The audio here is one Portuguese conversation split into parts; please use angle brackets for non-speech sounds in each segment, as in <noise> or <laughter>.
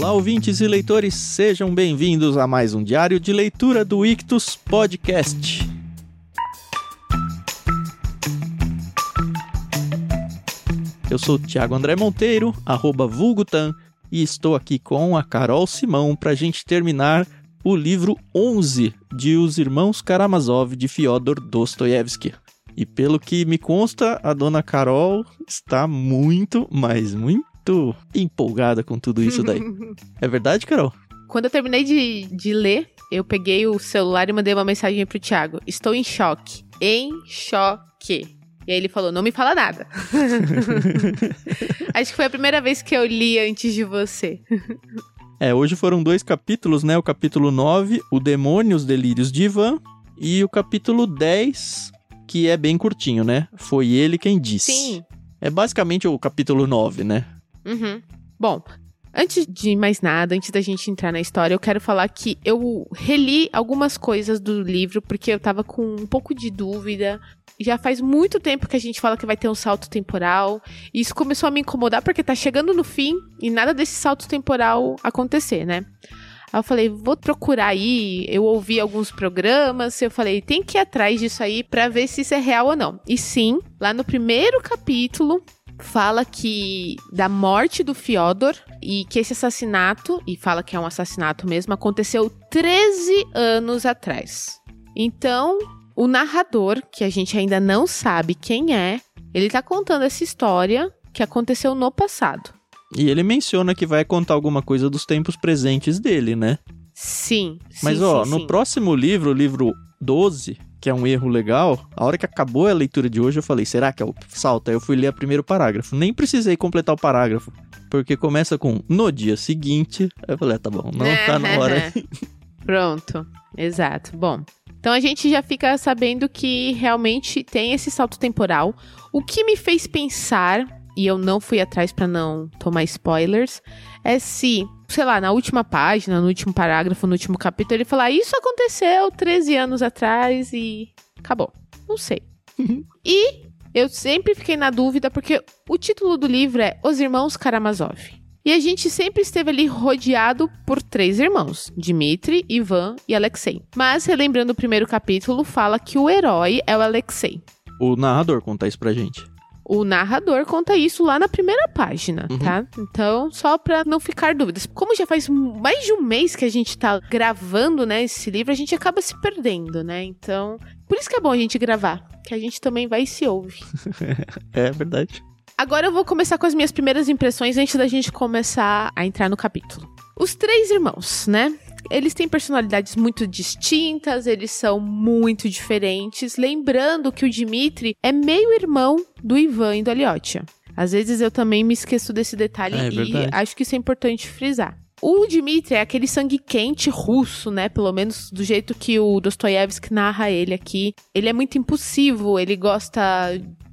Olá, ouvintes e leitores, sejam bem-vindos a mais um diário de leitura do Ictus Podcast. Eu sou Thiago André Monteiro, arroba Vulgutan, e estou aqui com a Carol Simão para a gente terminar o livro 11 de Os Irmãos Karamazov de Fyodor Dostoiévski. E pelo que me consta, a dona Carol está muito, mas muito empolgada com tudo isso daí. <laughs> é verdade, Carol? Quando eu terminei de, de ler, eu peguei o celular e mandei uma mensagem pro Thiago. Estou em choque. Em choque. E aí ele falou: não me fala nada. <laughs> Acho que foi a primeira vez que eu li antes de você. É, hoje foram dois capítulos, né? O capítulo 9, O Demônio, os Delírios de Ivan, e o capítulo 10, que é bem curtinho, né? Foi ele quem disse. Sim. É basicamente o capítulo 9, né? Uhum. Bom, antes de mais nada, antes da gente entrar na história, eu quero falar que eu reli algumas coisas do livro porque eu tava com um pouco de dúvida. Já faz muito tempo que a gente fala que vai ter um salto temporal. E isso começou a me incomodar porque tá chegando no fim e nada desse salto temporal acontecer, né? Aí eu falei, vou procurar aí. Eu ouvi alguns programas, eu falei, tem que ir atrás disso aí para ver se isso é real ou não. E sim, lá no primeiro capítulo fala que da morte do Fyodor e que esse assassinato, e fala que é um assassinato mesmo, aconteceu 13 anos atrás. Então, o narrador, que a gente ainda não sabe quem é, ele tá contando essa história que aconteceu no passado. E ele menciona que vai contar alguma coisa dos tempos presentes dele, né? Sim. Mas sim, ó, sim, no sim. próximo livro, o livro 12, que é um erro legal, a hora que acabou a leitura de hoje, eu falei, será que é o salto? Aí eu fui ler o primeiro parágrafo. Nem precisei completar o parágrafo, porque começa com no dia seguinte. Aí eu falei, ah, tá bom, não tá na hora. <laughs> Pronto, exato. Bom, então a gente já fica sabendo que realmente tem esse salto temporal. O que me fez pensar, e eu não fui atrás pra não tomar spoilers, é se, sei lá, na última página, no último parágrafo, no último capítulo, ele falar isso aconteceu 13 anos atrás e acabou. Não sei. <laughs> e eu sempre fiquei na dúvida porque o título do livro é Os Irmãos Karamazov. E a gente sempre esteve ali rodeado por três irmãos: Dmitri, Ivan e Alexei. Mas, relembrando o primeiro capítulo, fala que o herói é o Alexei. O narrador conta isso pra gente. O narrador conta isso lá na primeira página, Uhum. tá? Então, só pra não ficar dúvidas. Como já faz mais de um mês que a gente tá gravando, né, esse livro, a gente acaba se perdendo, né? Então, por isso que é bom a gente gravar, que a gente também vai e se ouve. <laughs> É verdade. Agora eu vou começar com as minhas primeiras impressões antes da gente começar a entrar no capítulo. Os três irmãos, né? Eles têm personalidades muito distintas, eles são muito diferentes. Lembrando que o Dmitri é meio irmão do Ivan e do Aliotia. Às vezes eu também me esqueço desse detalhe É e verdade. acho que isso é importante frisar. O Dmitri é aquele sangue quente russo, né? Pelo menos do jeito que o Dostoiévski narra ele aqui. Ele é muito impulsivo, ele gosta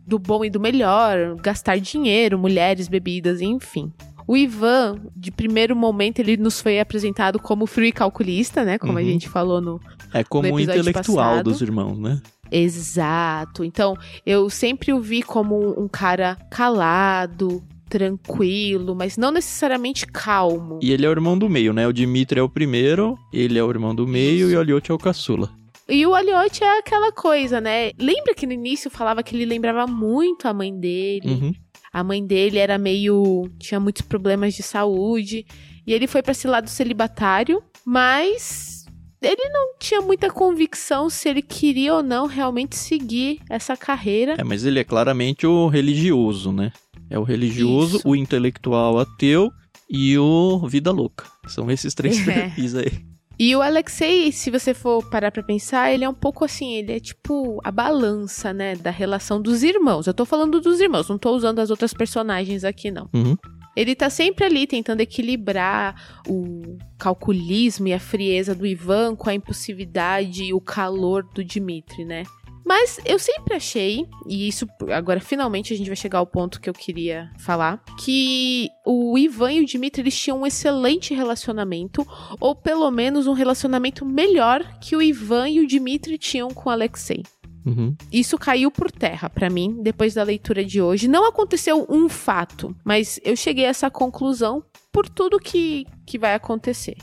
do bom e do melhor, gastar dinheiro, mulheres, bebidas, enfim. O Ivan, de primeiro momento, ele nos foi apresentado como frio e calculista, né? Como a Uhum. gente falou no. É como No o intelectual passado. dos irmãos, né? Exato. Então, eu sempre o vi como um, um cara calado, tranquilo, mas não necessariamente calmo. E ele é o irmão do meio, né? O Dimitri é o primeiro, ele é o irmão do meio Isso. e o Aliot é o caçula. E o Aliotti é aquela coisa, né? Lembra que no início falava que ele lembrava muito a mãe dele? Uhum. A mãe dele era meio. tinha muitos problemas de saúde. E ele foi pra esse lado celibatário, mas ele não tinha muita convicção se ele queria ou não realmente seguir essa carreira. É, mas ele é claramente o religioso, né? É o religioso, Isso. o intelectual ateu e o vida louca. São esses três <laughs> É. perfis aí. E o Alexei, se você for parar pra pensar, ele é um pouco assim, ele é tipo a balança, né, da relação dos irmãos. Eu tô falando dos irmãos, não tô usando as outras personagens aqui, não. Uhum. Ele tá sempre ali tentando equilibrar o calculismo e a frieza do Ivan com a impulsividade e o calor do Dmitri, né? Mas eu sempre achei, e isso agora finalmente a gente vai chegar ao ponto que eu queria falar, que o Ivan e o Dmitry eles tinham um excelente relacionamento, ou pelo menos um relacionamento melhor que o Ivan e o Dmitry tinham com o Alexei. Uhum. Isso caiu por terra pra mim depois da leitura de hoje. Não aconteceu um fato, mas eu cheguei a essa conclusão por tudo que, que vai acontecer.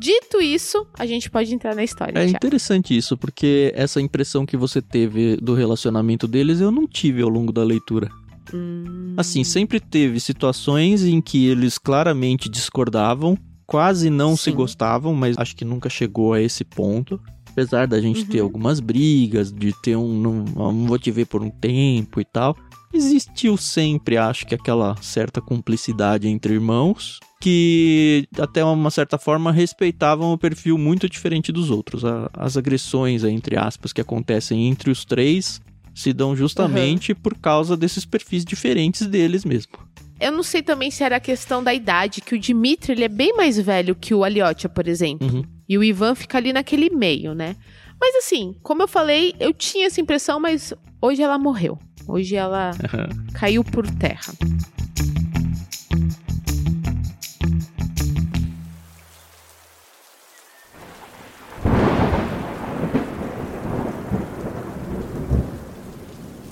Dito isso, a gente pode entrar na história. É interessante isso, porque essa impressão que você teve do relacionamento deles eu não tive ao longo da leitura. Hum, Assim, sempre teve situações em que eles claramente discordavam, quase não se Sim. gostavam, mas acho que nunca chegou a esse ponto. Apesar da gente ter Uhum. algumas brigas, de ter um não, não vou te ver por um tempo e tal, existiu sempre, acho que aquela certa cumplicidade entre irmãos, que até uma certa forma respeitavam o perfil muito diferente dos outros. As agressões, entre aspas, que acontecem entre os três se dão justamente por causa desses perfis diferentes deles mesmo. Eu não sei também se era a questão da idade, que o Dimitri ele é bem mais velho que o Aliotia, por exemplo. Uhum. E o Ivan fica ali naquele meio, né? Mas assim, como eu falei, eu tinha essa impressão, mas hoje ela morreu. Hoje ela <laughs> caiu por terra.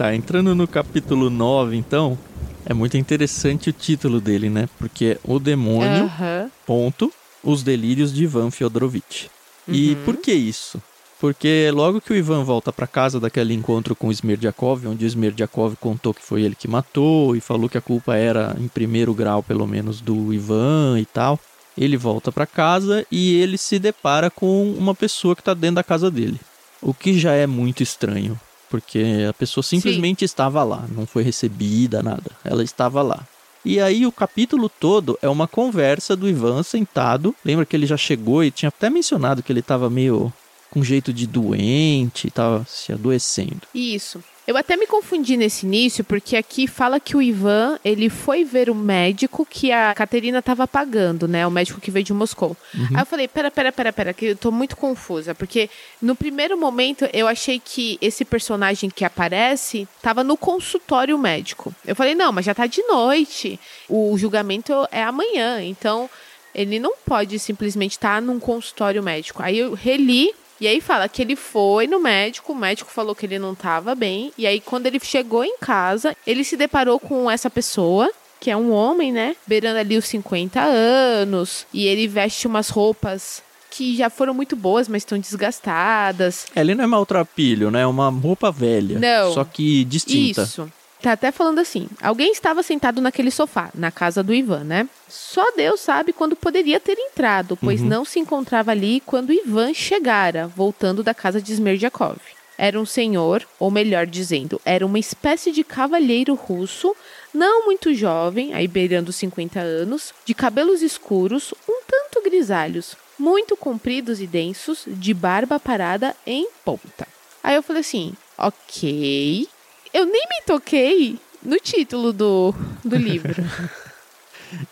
Tá, entrando no capítulo 9, então, é muito interessante o título dele, né? Porque é O Demônio, Aham. ponto, os delírios de Ivan Fyodorovitch. E Uhum. por que isso? Porque logo que o Ivan volta pra casa daquele encontro com o Smerdyakov, onde o Smerdyakov contou que foi ele que matou e falou que a culpa era em primeiro grau, pelo menos, do Ivan e tal. Ele volta pra casa e ele se depara com uma pessoa que tá dentro da casa dele. O que já é muito estranho, porque a pessoa simplesmente estava lá, não foi recebida, nada. Ela estava lá. E aí o capítulo todo é uma conversa do Ivan sentado. Lembra que ele já chegou e tinha até mencionado que ele estava meio com jeito de doente, estava se adoecendo. Isso. Eu até me confundi nesse início, porque aqui fala que o Ivan, ele foi ver o médico que a Caterina tava pagando, né? O médico que veio de Moscou. Aí eu falei, pera, pera, pera, pera, que eu tô muito confusa, porque no primeiro momento eu achei que esse personagem que aparece tava no consultório médico. Eu falei, não, mas já tá de noite, o julgamento é amanhã, então ele não pode simplesmente estar num consultório médico. Aí eu reli e aí fala que ele foi no médico, o médico falou que ele não estava bem, e aí quando ele chegou em casa, ele se deparou com essa pessoa, que é um homem, né, beirando ali os 50 anos, e ele veste umas roupas que já foram muito boas, mas estão desgastadas. É, Ele não é maltrapilho, né? É uma roupa velha. Não. Só que distinta. Isso. Tá até falando assim: alguém estava sentado naquele sofá, na casa do Ivan, né? Só Deus sabe quando poderia ter entrado, pois Uhum. não se encontrava ali quando Ivan chegara, voltando da casa de Smerdyakov. Era um senhor, ou melhor dizendo, era uma espécie de cavalheiro russo, não muito jovem, aí beirando os 50 anos, de cabelos escuros, um tanto grisalhos, muito compridos e densos, de barba parada em ponta. Aí eu falei assim: ok. Eu nem me toquei no título do, do livro. <laughs>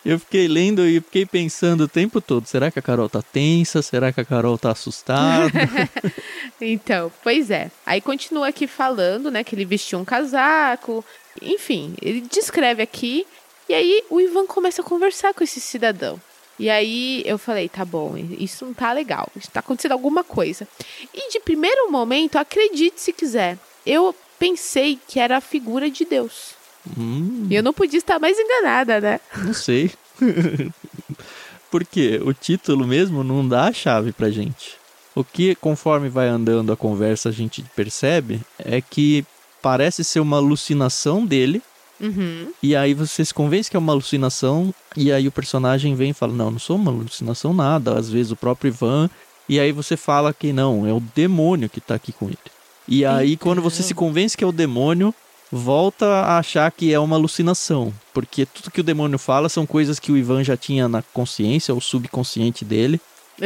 Eu fiquei lendo e fiquei pensando o tempo todo: será que a Carol tá tensa? Será que a Carol tá assustada? <laughs> então, pois é. Aí continua aqui falando, né, que ele vestiu um casaco. Enfim, ele descreve aqui. E aí o Ivan começa a conversar com esse cidadão. E aí eu falei, tá bom, isso não tá legal. Está acontecendo alguma coisa. E de primeiro momento, acredite se quiser, eu pensei que era a figura de Deus. hum, E eu não podia estar mais enganada, né? não sei. <laughs> Porque o título mesmo não dá a chave pra gente. O que, conforme vai andando a conversa, a gente percebe é que parece ser uma alucinação dele. Uhum. E aí você se convence que é uma alucinação. E aí o personagem vem e fala: Não, não sou uma alucinação, nada. Às vezes o próprio Ivan. E aí você fala que não, é o demônio que tá aqui com ele. E aí, quando você se convence que é o demônio, volta a achar que é uma alucinação. Porque tudo que o demônio fala são coisas que o Ivan já tinha na consciência, ou subconsciente dele.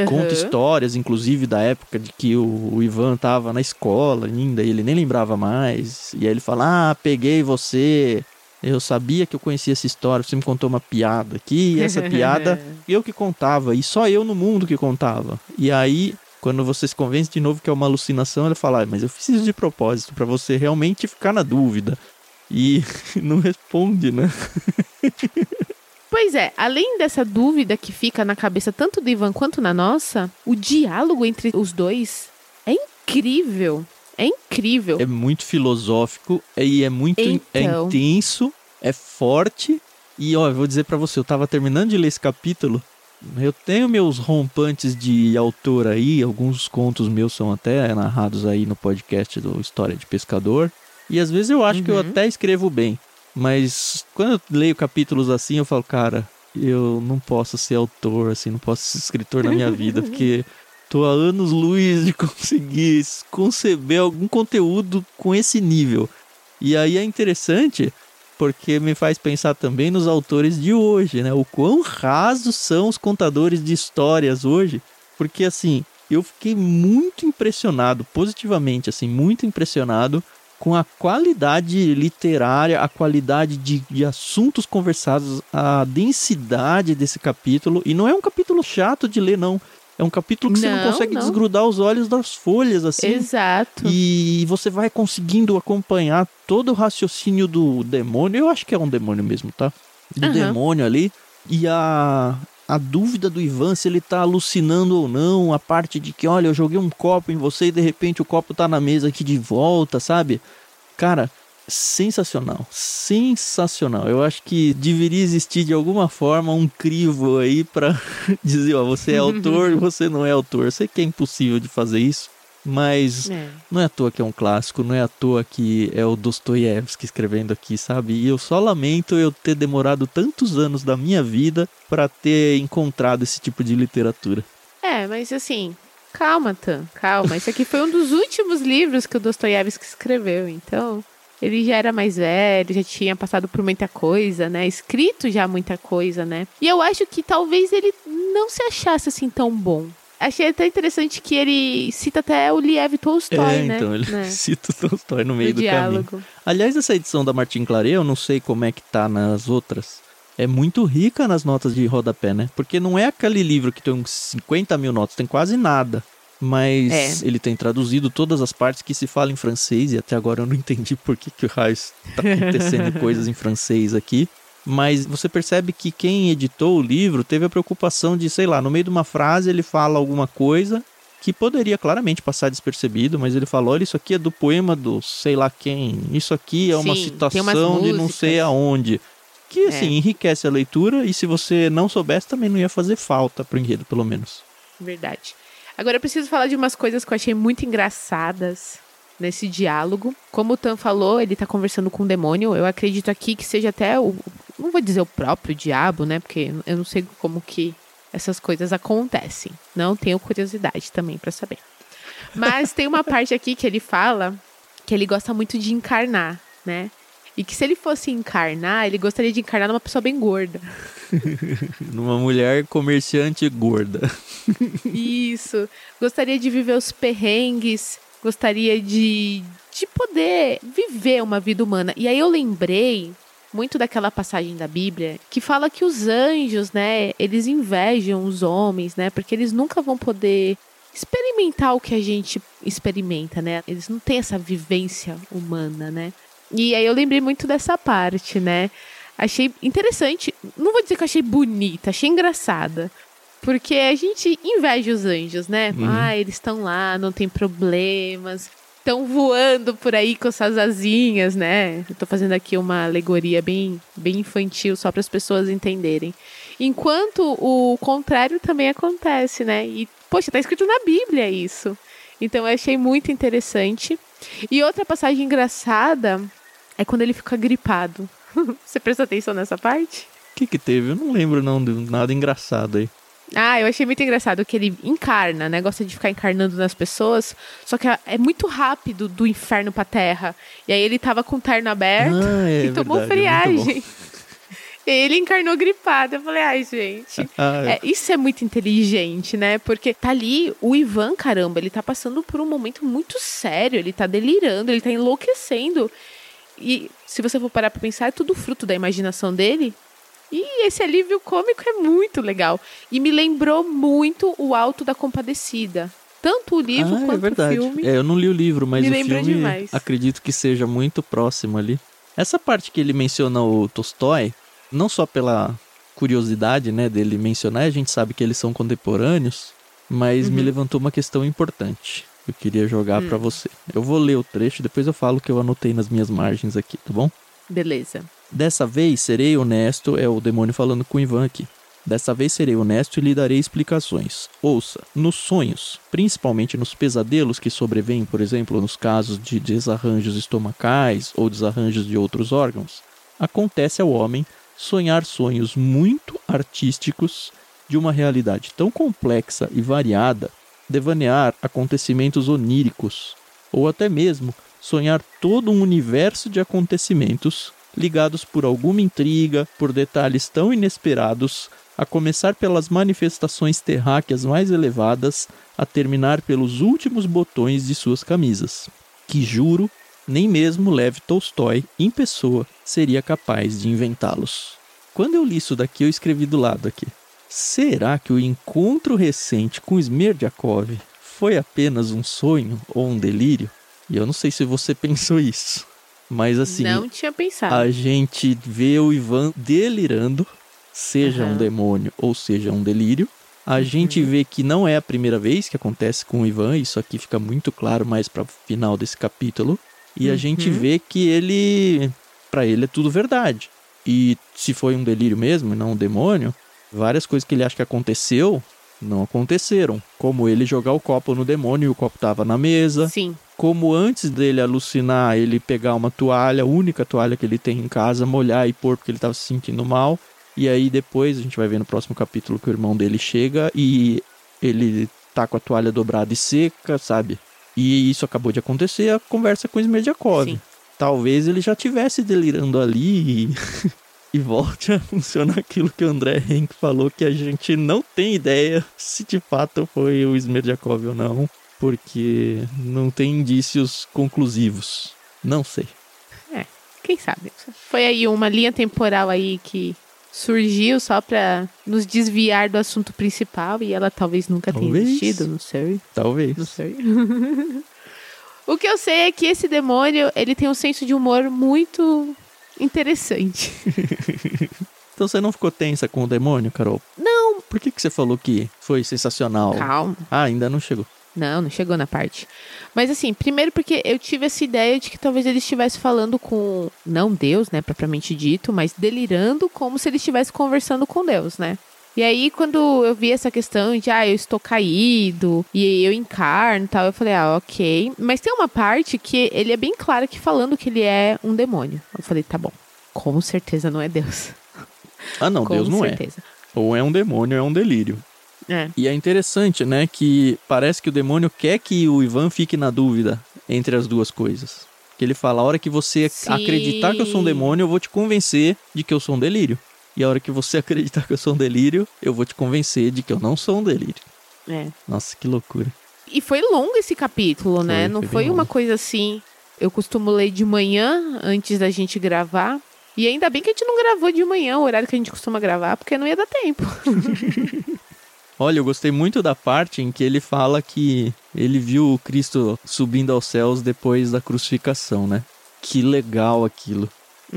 Conta Uhum. histórias, inclusive, da época de que o, o Ivan tava na escola ainda, e ele nem lembrava mais. E aí ele fala: Ah, peguei você. Eu sabia que eu conhecia essa história, você me contou uma piada aqui, e essa <laughs> piada eu que contava, e só eu no mundo que contava. E aí, quando você se convence de novo que é uma alucinação, ele fala: ah, Mas eu fiz isso de propósito, pra você realmente ficar na dúvida. E <laughs> não responde, né? Pois é, além dessa dúvida que fica na cabeça tanto do Ivan quanto na nossa, o diálogo entre os dois é incrível. É incrível. É muito filosófico e é muito é Então. intenso, é forte. E ó, eu vou dizer pra você, eu tava terminando de ler esse capítulo. Eu tenho meus rompantes de autor aí, alguns contos meus são até narrados aí no podcast do História de Pescador. E às vezes eu acho que eu Uhum. até escrevo bem. Mas quando eu leio capítulos assim, eu falo, cara, eu não posso ser autor, assim, não posso ser escritor na minha vida, <laughs> porque tô há anos luz de <laughs> conseguir conceber algum conteúdo com esse nível. E aí é interessante porque me faz pensar também nos autores de hoje, né? O quão rasos são os contadores de histórias hoje, porque assim, eu fiquei muito impressionado, positivamente, assim, muito impressionado com a qualidade literária, a qualidade de, de assuntos conversados, a densidade desse capítulo. E não é um capítulo chato de ler, não. É um capítulo que você não Não, consegue não. desgrudar os olhos das folhas, assim. Exato. E você vai conseguindo acompanhar todo o raciocínio do demônio. Eu acho que é um demônio mesmo, tá? Do Aham. demônio ali. E a, a dúvida do Ivan se ele tá alucinando ou não. A parte de que, olha, eu joguei um copo em você e de repente o copo tá na mesa aqui de volta, sabe? Cara, sensacional. Sensacional. Eu acho que deveria existir de alguma forma um crivo aí pra <laughs> dizer, ó, você é autor e você não é autor. Eu sei que é impossível de fazer isso, mas É. não é à toa que é um clássico, não é à toa que é o Dostoiévski escrevendo aqui, sabe? E eu só lamento eu ter demorado tantos anos da minha vida pra ter encontrado esse tipo de literatura. É, mas assim, calma, Tan, calma. Esse aqui foi um dos últimos livros que o Dostoiévski escreveu, então ele já era mais velho, já tinha passado por muita coisa, né? Escrito já muita coisa, né? E eu acho que talvez ele não se achasse assim tão bom. Achei até interessante que ele cita até o Liev Tolstói, é, né? então ele né? <laughs> cita o Tolstói no meio do caminho. diálogo. Aliás, essa edição da Martin Claret, eu não sei como é que tá nas outras. É muito rica nas notas de rodapé, né? Porque não é aquele livro que tem uns 50 mil notas, tem quase nada. Mas É. ele tem traduzido todas as partes que se fala em francês, e até agora eu não <laughs> entendi por que, que o Raios tá acontecendo <laughs> coisas em francês aqui. Mas você percebe que quem editou o livro teve a preocupação de, sei lá, no meio de uma frase ele fala alguma coisa que poderia claramente passar despercebido, mas ele falou: olha, isso aqui é do poema do sei lá quem, isso aqui é uma Sim, umas citação de não sei aonde. Que assim, enriquece a leitura e se você não soubesse também não ia fazer falta pro enredo, pelo menos. Verdade. Agora eu preciso falar de umas coisas que eu achei muito engraçadas nesse diálogo. Como o Tan falou, ele tá conversando com o demônio. Eu acredito aqui que seja até o. Não vou dizer o próprio diabo, né? Porque eu não sei como que essas coisas acontecem. Não tenho curiosidade também pra saber. Mas tem uma parte aqui que ele fala que ele gosta muito de encarnar, né? E que se ele fosse encarnar, ele gostaria de encarnar numa pessoa bem gorda. <laughs> Numa mulher comerciante gorda. Isso. Gostaria de viver os perrengues, gostaria de, de poder viver uma vida humana. E aí eu lembrei muito daquela passagem da Bíblia que fala que os anjos, né, eles invejam os homens, né, porque eles nunca vão poder experimentar o que a gente experimenta, né? Eles não têm essa vivência humana, né? E aí eu lembrei muito dessa parte, né? Achei interessante. Não vou dizer que eu achei bonita, achei engraçada. Porque a gente inveja os anjos, né? Uhum. Ah, eles estão lá, não tem problemas. Estão voando por aí com suas asinhas, né? Eu tô fazendo aqui uma alegoria bem, bem infantil, só para as pessoas entenderem. Enquanto o contrário também acontece, né? E, poxa, tá escrito na Bíblia isso. Então eu achei muito interessante. E outra passagem engraçada é quando ele fica gripado. <laughs> Você presta atenção nessa parte? O que que teve? Eu não lembro não de nada engraçado aí. Ah, eu achei muito engraçado que ele encarna, né? Gosta de ficar encarnando nas pessoas, só que é muito rápido do inferno pra terra. E aí ele tava com o terno aberto Ah, é <laughs> e tomou verdade, é friagem. e aí <laughs> ele encarnou gripado. Eu falei, ai, gente. Ah, É, isso é muito inteligente, né? Porque tá ali o Ivan, caramba, ele tá passando por um momento muito sério, ele tá delirando, ele tá enlouquecendo. E se você for parar pra pensar, é tudo fruto da imaginação dele. E esse alívio cômico é muito legal. E me lembrou muito o Alto da Compadecida. Tanto o livro ah, é quanto verdade. o filme. É, eu não li o livro, mas Me o filme demais. acredito que seja muito próximo ali. Essa parte que ele menciona o Tolstói, não só pela curiosidade, né, dele mencionar, a gente sabe que eles são contemporâneos, mas me Uhum. levantou uma questão importante. Eu queria jogar Hum. pra você. Eu vou ler o trecho, depois eu falo o que eu anotei nas minhas margens aqui, tá bom? Beleza. Dessa vez serei honesto, é o demônio falando com o Ivan aqui. Dessa vez serei honesto e lhe darei explicações. Ouça, nos sonhos, principalmente nos pesadelos que sobrevêm, por exemplo, nos casos de desarranjos estomacais ou desarranjos de outros órgãos, acontece ao homem sonhar sonhos muito artísticos de uma realidade tão complexa e variada, devanear acontecimentos oníricos, ou até mesmo sonhar todo um universo de acontecimentos ligados por alguma intriga, por detalhes tão inesperados, a começar pelas manifestações terráqueas mais elevadas, a terminar pelos últimos botões de suas camisas, que juro, nem mesmo Lev Tolstói, em pessoa, seria capaz de inventá-los. Quando eu li isso daqui, eu escrevi do lado aqui. Será que o encontro recente com Smerdyakov foi apenas um sonho ou um delírio? E eu não sei se você <laughs> pensou isso, mas assim, Não tinha pensado. a gente vê o Ivan delirando, seja um Aham. demônio ou seja um delírio. A gente vê que não é a primeira vez que acontece com o Ivan, isso aqui fica muito claro mais para o final desse capítulo. E a gente Uhum. vê que ele, para ele é tudo verdade. E se foi um delírio mesmo, e não um demônio, várias coisas que ele acha que aconteceu não aconteceram. Como ele jogar o copo no demônio e o copo tava na mesa Sim. como antes dele alucinar, ele pegar uma toalha, a única toalha que ele tem em casa, molhar e pôr porque ele estava se sentindo mal. E aí depois a gente vai ver no próximo capítulo que o irmão dele chega e ele tá com a toalha dobrada e seca, sabe? E isso acabou de acontecer, a conversa com o Smerdyakov. Sim. Talvez ele já tivesse delirando ali e, <laughs> e volte a <laughs> funcionar aquilo que o André Henk falou, que a gente não tem ideia se de fato foi o Smerdyakov ou não, porque não tem indícios conclusivos. Não sei. Quem sabe? Foi aí uma linha temporal aí que surgiu só pra nos desviar do assunto principal e ela talvez nunca tenha Talvez. existido, não sei. Talvez. Não sei. <laughs> o que eu sei é que esse demônio, ele tem um senso de humor muito interessante. <laughs> Então você não ficou tensa com o demônio, Carol? Não. Por que, que você falou que foi sensacional? Calma. Ah, ainda não chegou. Não, não chegou na parte. Mas assim, primeiro porque eu tive essa ideia de que talvez ele estivesse falando com, não Deus, né, propriamente dito, mas delirando como se ele estivesse conversando com Deus, né? E aí, quando eu vi essa questão de, ah, eu estou caído, e eu encarno e tal, eu falei, ah, ok. Mas tem uma parte que ele é bem claro que falando que ele é um demônio. Eu falei, tá bom, com certeza não é Deus. Ah, não, com Deus não é. certeza. Ou é um demônio, é um delírio. É. E é interessante, né, que parece que o demônio quer que o Ivan fique na dúvida entre as duas coisas. Que ele fala, a hora que você Sim. acreditar que eu sou um demônio, eu vou te convencer de que eu sou um delírio. E a hora que você <laughs> acreditar que eu sou um delírio, eu vou te convencer de que eu não sou um delírio. É. Nossa, que loucura. E foi longo esse capítulo, né? Foi, Não foi foi uma longo. coisa assim. Eu costumo ler de manhã antes da gente gravar. E ainda bem que a gente não gravou de manhã, o horário que a gente costuma gravar, porque não ia dar tempo. <laughs> Olha, eu gostei muito da parte em que ele fala que ele viu o Cristo subindo aos céus depois da crucificação, né? Que legal aquilo.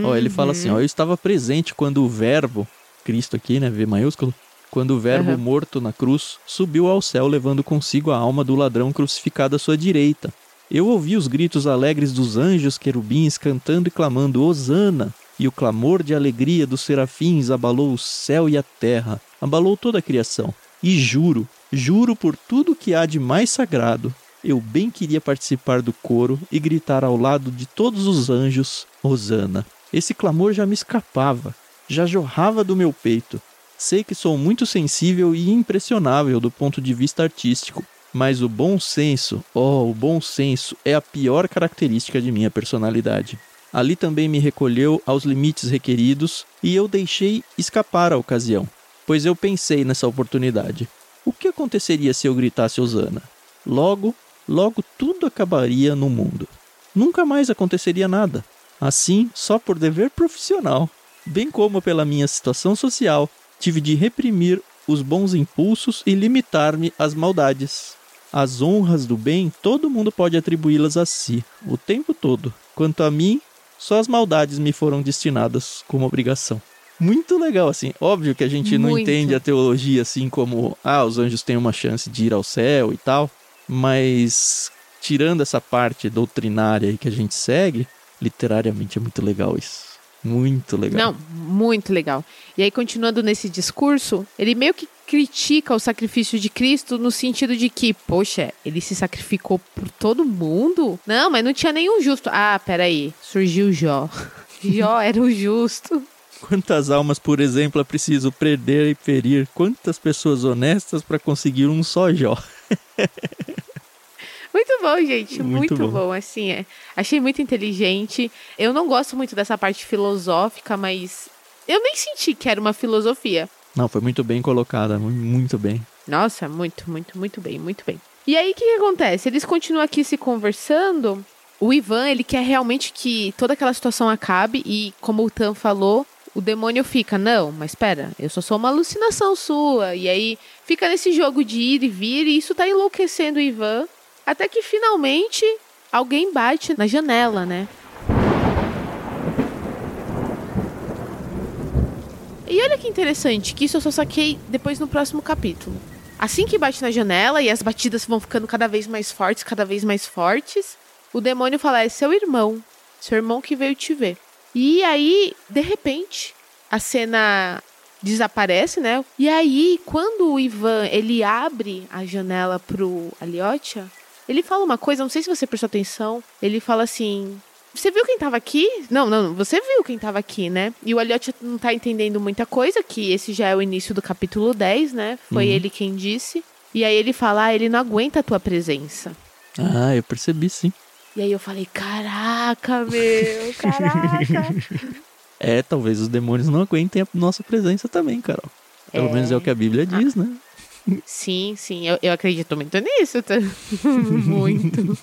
Ó, ele fala assim, ó, eu estava presente quando o verbo, Cristo aqui, né, V maiúsculo, quando o verbo Aham. morto na cruz subiu ao céu levando consigo a alma do ladrão crucificado à sua direita. Eu ouvi os gritos alegres dos anjos querubins cantando e clamando Hosana, e o clamor de alegria dos serafins abalou o céu e a terra, abalou toda a criação. E juro, juro por tudo que há de mais sagrado, eu bem queria participar do coro e gritar ao lado de todos os anjos Hosana. Esse clamor já me escapava, já jorrava do meu peito. Sei que sou muito sensível e impressionável do ponto de vista artístico, mas o bom senso, oh, o bom senso é a pior característica de minha personalidade. Ali também me recolheu aos limites requeridos e eu deixei escapar a ocasião, pois eu pensei nessa oportunidade. O que aconteceria se eu gritasse Osana? Logo, logo tudo acabaria no mundo. Nunca mais aconteceria nada. Assim, só por dever profissional, bem como pela minha situação social, tive de reprimir os bons impulsos e limitar-me às maldades. As honras do bem, todo mundo pode atribuí-las a si, o tempo todo. Quanto a mim, só as maldades me foram destinadas como obrigação. Muito legal, assim. Óbvio que a gente não Muito. entende a teologia assim como, ah, os anjos têm uma chance de ir ao céu e tal. Mas tirando essa parte doutrinária que a gente segue, literariamente é muito legal isso. Muito legal. Não, muito legal. E aí, continuando nesse discurso, ele meio que critica o sacrifício de Cristo no sentido de que, poxa, ele se sacrificou por todo mundo? Não, mas não tinha nenhum justo. Ah, peraí, surgiu Jó. <laughs> Jó era o justo. Quantas almas, por exemplo, é preciso perder e ferir? Quantas pessoas honestas para conseguir um só Jó? <laughs> Muito bom, gente. Muito, muito bom. bom. Assim, é. Achei muito inteligente. Eu não gosto muito dessa parte filosófica, mas eu nem senti que era uma filosofia. Não, foi muito bem colocada, muito bem. Nossa, muito, muito, muito bem, muito bem. E aí, o que, que acontece? Eles continuam aqui se conversando. O Ivan, ele quer realmente que toda aquela situação acabe e, como o Tan falou, o demônio fica, não, mas espera, eu só sou uma alucinação sua. E aí fica nesse jogo de ir e vir, e isso tá enlouquecendo o Ivan. Até que finalmente alguém bate na janela, né? E olha que interessante, que isso eu só saquei depois no próximo capítulo. Assim que bate na janela e as batidas vão ficando cada vez mais fortes, cada vez mais fortes, o demônio fala: é seu irmão, seu irmão que veio te ver. E aí, de repente, a cena desaparece, né? E aí, quando o Ivan ele abre a janela pro Aliotia, ele fala uma coisa, não sei se você prestou atenção. Ele fala assim: Você viu quem tava aqui? Não, não, você viu quem tava aqui, né? E o Elliot não tá entendendo muita coisa, que esse já é o início do capítulo 10, né? Foi uhum. ele quem disse. E aí ele fala: ah, ele não aguenta a tua presença. Ah, eu percebi sim. E aí eu falei: Caraca, meu, caraca. <laughs> é, talvez os demônios não aguentem a nossa presença também, Carol. Pelo é... menos é o que a Bíblia diz, né? Sim, sim, eu, eu acredito muito nisso. Tá? <laughs> muito.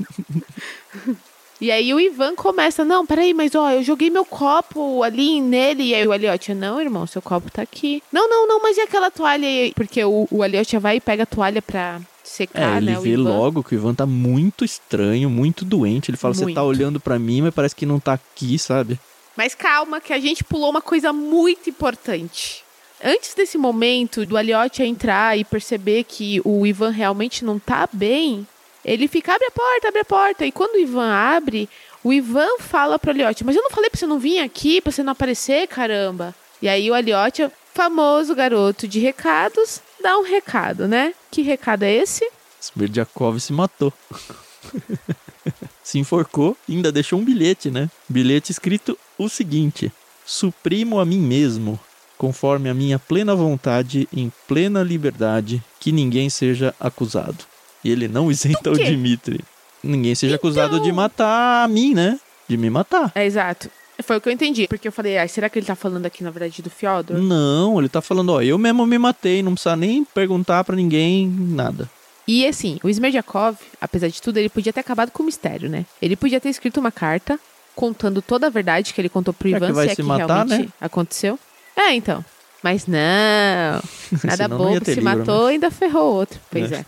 E aí o Ivan começa, não, peraí, mas ó, eu joguei meu copo ali nele. E aí o Elliot, não, irmão, seu copo tá aqui. Não, não, não, mas e aquela toalha aí? Porque o, o Elliot vai e pega a toalha pra secar, é, ele né? vê logo que o Ivan tá muito estranho, muito doente. Ele fala, você tá olhando para mim, mas parece que não tá aqui, sabe? Mas calma, que a gente pulou uma coisa muito importante. Antes desse momento do Aliotti entrar e perceber que o Ivan realmente não tá bem, ele fica, abre a porta, abre a porta. E quando o Ivan abre, o Ivan fala pro Aliotti, mas eu não falei pra você não vir aqui, pra você não aparecer, caramba. E aí o Aliotti, famoso garoto de recados, dá um recado, né? Que recado é esse? Smerdiakov se matou. <laughs> se enforcou e ainda deixou um bilhete, né? Bilhete escrito o seguinte: Suprimo a mim mesmo, conforme a minha plena vontade, em plena liberdade, que ninguém seja acusado. E ele não isenta o Dimitri. Ninguém seja então... acusado de matar a mim, né? De me matar. É, exato. Foi o que eu entendi. Porque eu falei, ah, será que ele tá falando aqui, na verdade, do Fyodor? Não, ele tá falando, ó, eu mesmo me matei, não precisa nem perguntar para ninguém nada. E assim, o Smerdiakov, apesar de tudo, ele podia ter acabado com o mistério, né? Ele podia ter escrito uma carta contando toda a verdade que ele contou pro Ivan, que vai se, se é matar, realmente né? aconteceu. É, então. Mas não. <laughs> Nada bom se livro, matou e ainda ferrou outro. Pois é. é.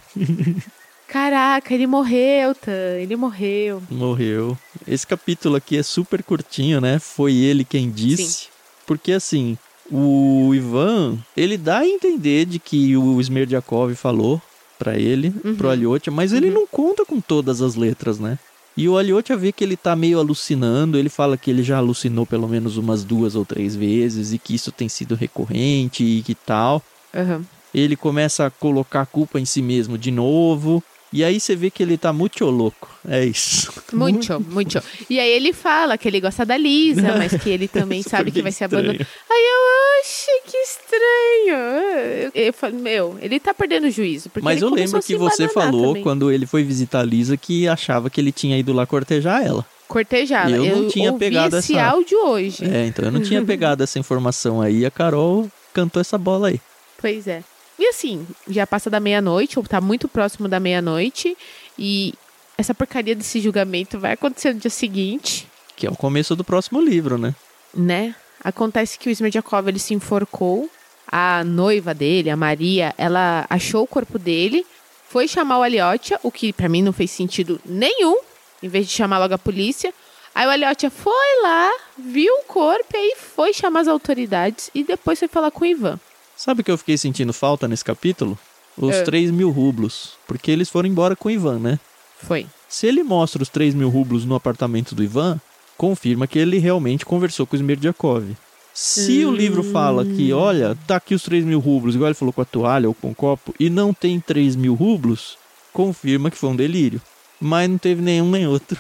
Caraca, ele morreu, Tan. Ele morreu. Morreu. Esse capítulo aqui é super curtinho, né? Foi ele quem disse. Sim. Porque assim, o Ivan, ele dá a entender de que o Smerdiakov falou para ele, uhum. pro Aliotia, mas ele uhum. não conta com todas as letras, né? E o Aliotia vê que ele tá meio alucinando, ele fala que ele já alucinou pelo menos umas duas ou três vezes e que isso tem sido recorrente e que tal. Uhum. Ele começa a colocar a culpa em si mesmo de novo. E aí você vê que ele tá muito louco. É isso. Muito, muito. E aí ele fala que ele gosta da Lisa, mas que ele <laughs> também sabe que vai ser abandonado. Aí eu achei que estranho. Eu, falei, meu, ele tá perdendo o juízo. mas eu lembro que você falou também. quando ele foi visitar a Lisa que achava que ele tinha ido lá cortejar ela. Cortejar. Eu, eu não tinha pegado esse essa... áudio hoje. É, então eu não tinha <laughs> pegado essa informação aí. A Carol cantou essa bola aí. Pois é. E assim, já passa da meia-noite, ou tá muito próximo da meia-noite, e essa porcaria desse julgamento vai acontecer no dia seguinte. Que é o começo do próximo livro, né? Né? Acontece que o Smerdiakov ele se enforcou. A noiva dele, a Maria, ela achou o corpo dele, foi chamar o Aliotia, o que para mim não fez sentido nenhum, em vez de chamar logo a polícia. Aí o Aliotia foi lá, viu o corpo e aí foi chamar as autoridades e depois foi falar com o Ivan. Sabe o que eu fiquei sentindo falta nesse capítulo? Os é. 3 mil rublos. Porque eles foram embora com o Ivan, né? Foi. Se ele mostra os 3 mil rublos no apartamento do Ivan, confirma que ele realmente conversou com o Smerdiakov. Se o livro fala que, olha, tá aqui os 3 mil rublos, igual ele falou com a toalha ou com o copo, e não tem 3 mil rublos, confirma que foi um delírio. Mas não teve nenhum nem outro.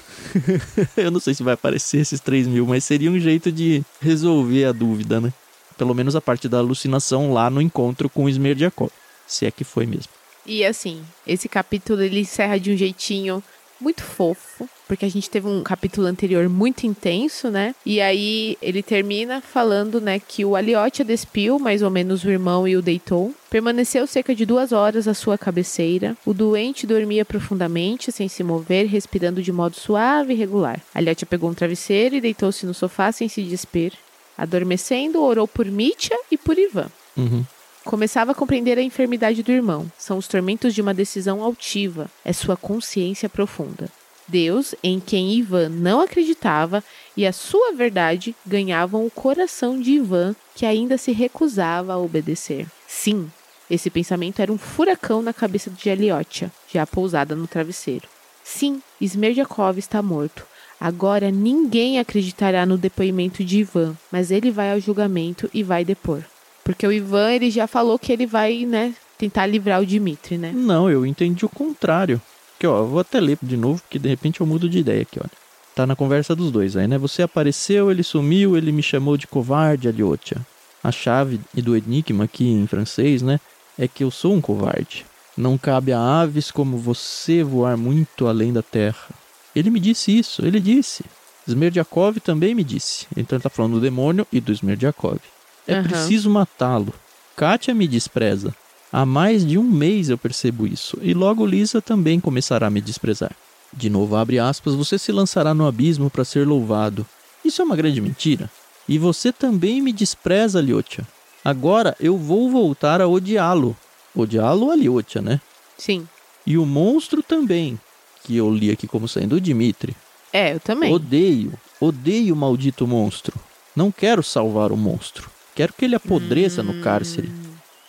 <laughs> Eu não sei se vai aparecer esses 3 mil, mas seria um jeito de resolver a dúvida, né? Pelo menos a parte da alucinação lá no encontro com o Smerdiakov. Se é que foi mesmo. E assim, esse capítulo ele encerra de um jeitinho muito fofo, porque a gente teve um capítulo anterior muito intenso, né? E aí ele termina falando, né, que o Aliotia despiu mais ou menos o irmão e o deitou. Permaneceu cerca de duas horas à sua cabeceira. O doente dormia profundamente, sem se mover, respirando de modo suave e regular. Aliotia pegou um travesseiro e deitou-se no sofá sem se despir. Adormecendo, orou por Mitya e por Ivan. Uhum. Começava a compreender a enfermidade do irmão. São os tormentos de uma decisão altiva. É sua consciência profunda. Deus, em quem Ivan não acreditava, e a sua verdade ganhavam o coração de Ivan, que ainda se recusava a obedecer. Sim, esse pensamento era um furacão na cabeça de Eliotia, já pousada no travesseiro. Sim, Smerdiakov está morto. Agora ninguém acreditará no depoimento de Ivan, mas ele vai ao julgamento e vai depor. Porque o Ivan, ele já falou que ele vai, né, tentar livrar o Dimitri, né? Não, eu entendi o contrário. Que ó, vou até ler de novo, porque de repente eu mudo de ideia aqui, olha. Tá na conversa dos dois aí, né? Você apareceu, ele sumiu, ele me chamou de covarde, Aliotia. A chave do enigma aqui em francês, né? É que eu sou um covarde. Não cabe a aves como você voar muito além da terra. Ele me disse isso, ele disse. Smerdiakov também me disse. Então ele tá falando do demônio e do Smerdiakov. É Aham. preciso matá-lo. Kátia me despreza. Há mais de um mês eu percebo isso, e logo Lisa também começará a me desprezar. De novo, abre aspas, você se lançará no abismo para ser louvado. Isso é uma grande mentira. E você também me despreza, Liotia. Agora eu vou voltar a odiá-lo. Odiá-lo a Liotia, né? Sim. E o monstro também, que eu li aqui como sendo o Dimitri. É, eu também. Odeio, odeio o maldito monstro. Não quero salvar o monstro. Quero que ele apodreça no cárcere.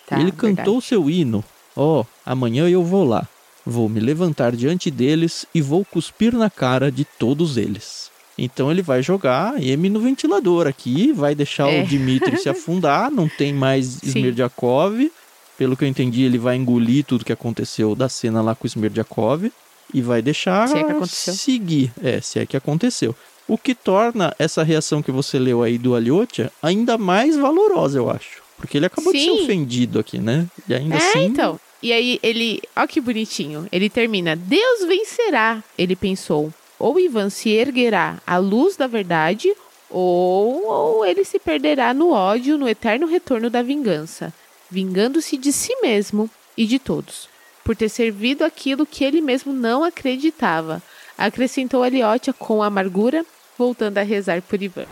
Tá, ele cantou verdade. seu hino. Ó, amanhã eu vou lá. Vou me levantar diante deles e vou cuspir na cara de todos eles. Então ele vai jogar M no ventilador aqui, vai deixar É. o Dimitri se <laughs> afundar, não tem mais Sim. Smerdiakov. Pelo que eu entendi, ele vai engolir tudo que aconteceu da cena lá com o Smerdiakov e vai deixar Se é que aconteceu. seguir. É, se é que aconteceu. O que torna essa reação que você leu aí do Aliotia ainda mais valorosa, eu acho. Porque ele acabou de ser Sim. ofendido aqui, né? E ainda É, assim. então. E aí ele, ó que bonitinho. Ele termina: Deus vencerá, ele pensou. Ou Ivan se erguerá à luz da verdade, ou, ou ele se perderá no ódio, no eterno retorno da vingança, vingando-se de si mesmo e de todos, por ter servido aquilo que ele mesmo não acreditava. Acrescentou Aliotia com amargura, voltando a rezar por Ivan.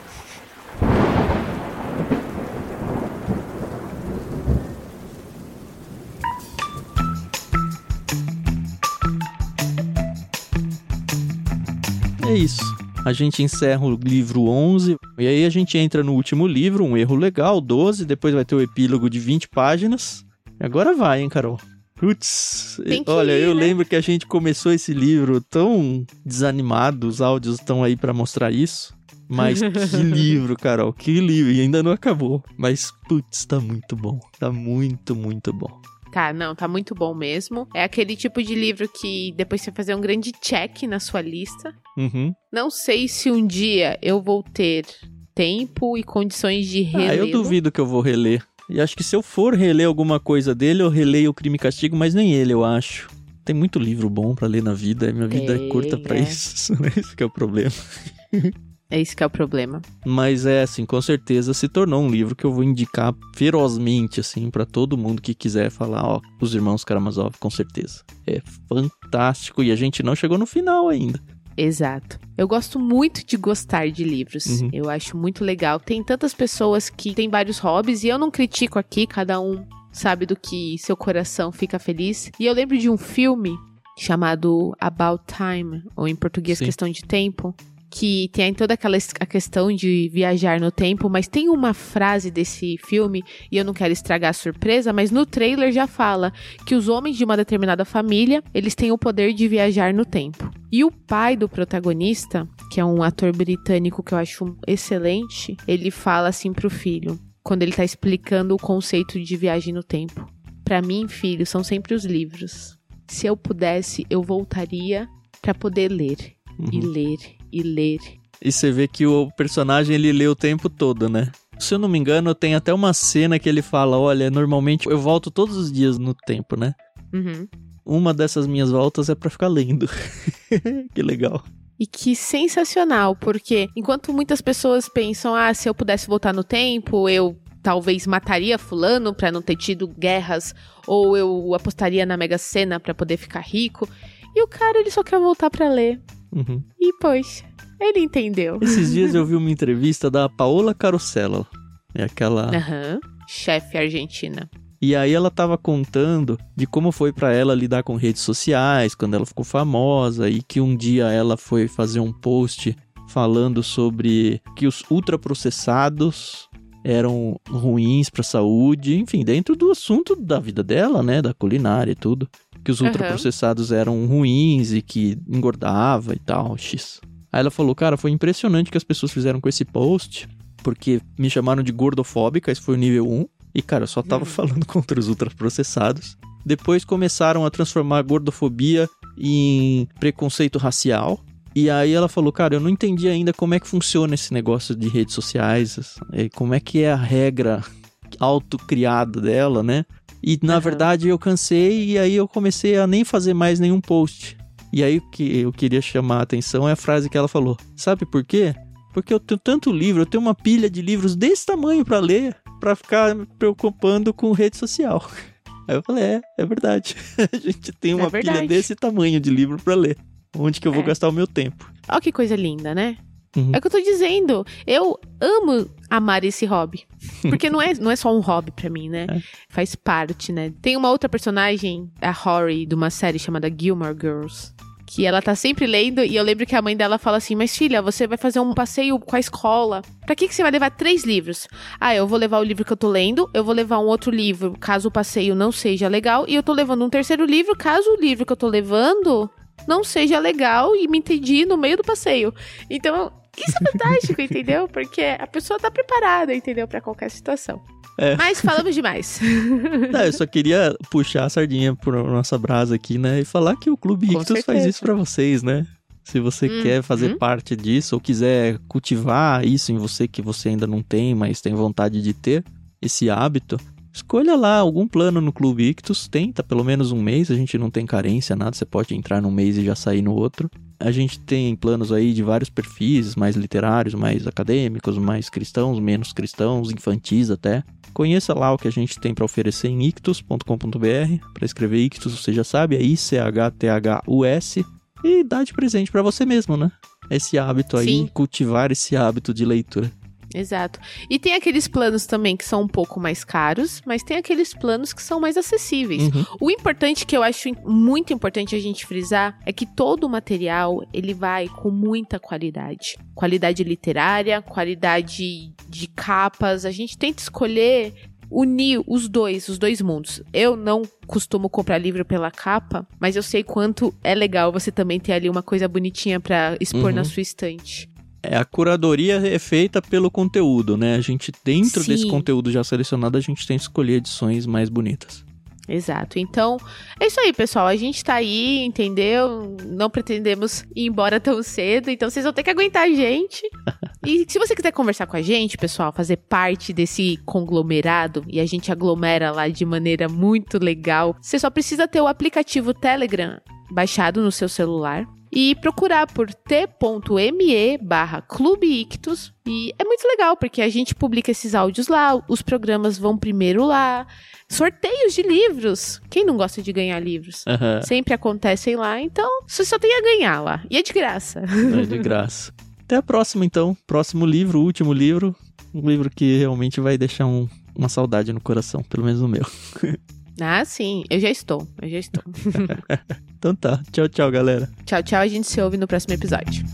É isso. A gente encerra o livro 11 e aí a gente entra no último livro, um erro legal, 12, depois vai ter o epílogo de 20 páginas. E agora vai, hein, Carol? Putz, olha, ir, eu né? lembro que a gente começou esse livro tão desanimado, os áudios estão aí pra mostrar isso. Mas <laughs> que livro, Carol, que livro. E ainda não acabou. Mas, putz, tá muito bom. Tá muito, muito bom. Tá, não, tá muito bom mesmo. É aquele tipo de livro que depois você fazer um grande check na sua lista. Uhum. Não sei se um dia eu vou ter tempo e condições de Ah, reler. eu duvido que eu vou reler. E acho que se eu for reler alguma coisa dele, eu releio o Crime e Castigo, mas nem ele, eu acho. Tem muito livro bom pra ler na vida, e minha vida é curta pra é. isso. <laughs> Esse que é o problema. É isso que é o problema. Mas é assim, com certeza se tornou um livro que eu vou indicar ferozmente assim pra todo mundo que quiser falar, ó, os irmãos Karamazov, com certeza. É fantástico e a gente não chegou no final ainda. Exato. Eu gosto muito de gostar de livros. Uhum. Eu acho muito legal. Tem tantas pessoas que têm vários hobbies e eu não critico aqui, cada um sabe do que seu coração fica feliz. E eu lembro de um filme chamado About Time, ou em português Sim. Questão de Tempo, que tem toda aquela a questão de viajar no tempo, mas tem uma frase desse filme, e eu não quero estragar a surpresa, mas no trailer já fala que os homens de uma determinada família, eles têm o poder de viajar no tempo. E o pai do protagonista, que é um ator britânico que eu acho excelente, ele fala assim pro filho, quando ele tá explicando o conceito de viagem no tempo. Para mim, filho, são sempre os livros. Se eu pudesse, eu voltaria para poder ler uhum. e ler e ler. E você vê que o personagem ele lê o tempo todo, né? Se eu não me engano, tem até uma cena que ele fala: Olha, normalmente eu volto todos os dias no tempo, né? Uhum. Uma dessas minhas voltas é para ficar lendo. <laughs> que legal. E que sensacional, porque enquanto muitas pessoas pensam, ah, se eu pudesse voltar no tempo, eu talvez mataria fulano para não ter tido guerras, ou eu apostaria na Mega Sena para poder ficar rico. E o cara, ele só quer voltar para ler. Uhum. E, pois, ele entendeu. Esses dias eu vi uma entrevista da Paola Carosello. É aquela... Uhum. Chefe argentina. E aí ela tava contando de como foi para ela lidar com redes sociais, quando ela ficou famosa e que um dia ela foi fazer um post falando sobre que os ultraprocessados eram ruins para a saúde, enfim, dentro do assunto da vida dela, né, da culinária e tudo, que os ultraprocessados uhum. eram ruins e que engordava e tal, x. Aí ela falou, cara, foi impressionante que as pessoas fizeram com esse post, porque me chamaram de gordofóbica, esse foi o nível 1. E, cara, eu só tava uhum. falando <laughs> contra os ultraprocessados. Depois começaram a transformar a gordofobia em preconceito racial. E aí ela falou, cara, eu não entendi ainda como é que funciona esse negócio de redes sociais, como é que é a regra autocriada dela, né? E na uhum. verdade eu cansei e aí eu comecei a nem fazer mais nenhum post. E aí o que eu queria chamar a atenção é a frase que ela falou. Sabe por quê? Porque eu tenho tanto livro, eu tenho uma pilha de livros desse tamanho para ler para ficar me preocupando com rede social. <laughs> Aí eu falei, é, é verdade. <laughs> a gente tem uma é pilha desse tamanho de livro para ler. Onde que eu vou é. gastar o meu tempo? Olha que coisa linda, né? Uhum. É o que eu tô dizendo. Eu amo amar esse hobby. Porque não é, não é só um hobby para mim, né? <laughs> É. Faz parte, né? Tem uma outra personagem, a Rory, de uma série chamada Gilmore Girls que ela tá sempre lendo e eu lembro que a mãe dela fala assim: "Mas filha, você vai fazer um passeio com a escola. Para que que você vai levar três livros?" "Ah, eu vou levar o livro que eu tô lendo, eu vou levar um outro livro, caso o passeio não seja legal, e eu tô levando um terceiro livro, caso o livro que eu tô levando não seja legal e me entendi no meio do passeio." Então, isso é fantástico, entendeu? Porque a pessoa tá preparada, entendeu, para qualquer situação. É. Mas falamos demais. Não, eu só queria puxar a sardinha por nossa brasa aqui, né? E falar que o Clube Com Ictus certeza. faz isso para vocês, né? Se você hum, quer fazer hum. parte disso ou quiser cultivar isso em você que você ainda não tem, mas tem vontade de ter esse hábito, escolha lá algum plano no Clube Ictus, tenta pelo menos um mês, a gente não tem carência, nada, você pode entrar num mês e já sair no outro. A gente tem planos aí de vários perfis, mais literários, mais acadêmicos, mais cristãos, menos cristãos, infantis até. Conheça lá o que a gente tem para oferecer em ictus.com.br. Para escrever ictus, você já sabe, é I-C-H-T-H-U-S. E dá de presente para você mesmo, né? Esse hábito aí, Sim. cultivar esse hábito de leitura. Exato. E tem aqueles planos também que são um pouco mais caros, mas tem aqueles planos que são mais acessíveis. Uhum. O importante que eu acho muito importante a gente frisar é que todo o material ele vai com muita qualidade. Qualidade literária, qualidade de capas. A gente tenta escolher unir os dois, os dois mundos. Eu não costumo comprar livro pela capa, mas eu sei quanto é legal você também ter ali uma coisa bonitinha para expor uhum. na sua estante. É, a curadoria é feita pelo conteúdo, né? A gente, dentro Sim. desse conteúdo já selecionado, a gente tem que escolher edições mais bonitas. Exato. Então, é isso aí, pessoal. A gente tá aí, entendeu? Não pretendemos ir embora tão cedo, então vocês vão ter que aguentar a gente. <laughs> e se você quiser conversar com a gente, pessoal, fazer parte desse conglomerado e a gente aglomera lá de maneira muito legal, você só precisa ter o aplicativo Telegram baixado no seu celular e procurar por t.me barra Clube Ictus. E é muito legal, porque a gente publica esses áudios lá, os programas vão primeiro lá. Sorteios de livros. Quem não gosta de ganhar livros? Uhum. Sempre acontecem lá, então você só tem a ganhar lá. E é de graça. É de graça. Até a próxima, então. Próximo livro, último livro. Um livro que realmente vai deixar um, uma saudade no coração, pelo menos o meu. <laughs> Ah, sim. Eu já estou. Eu já estou. <laughs> então tá. Tchau, tchau, galera. Tchau, tchau. A gente se ouve no próximo episódio.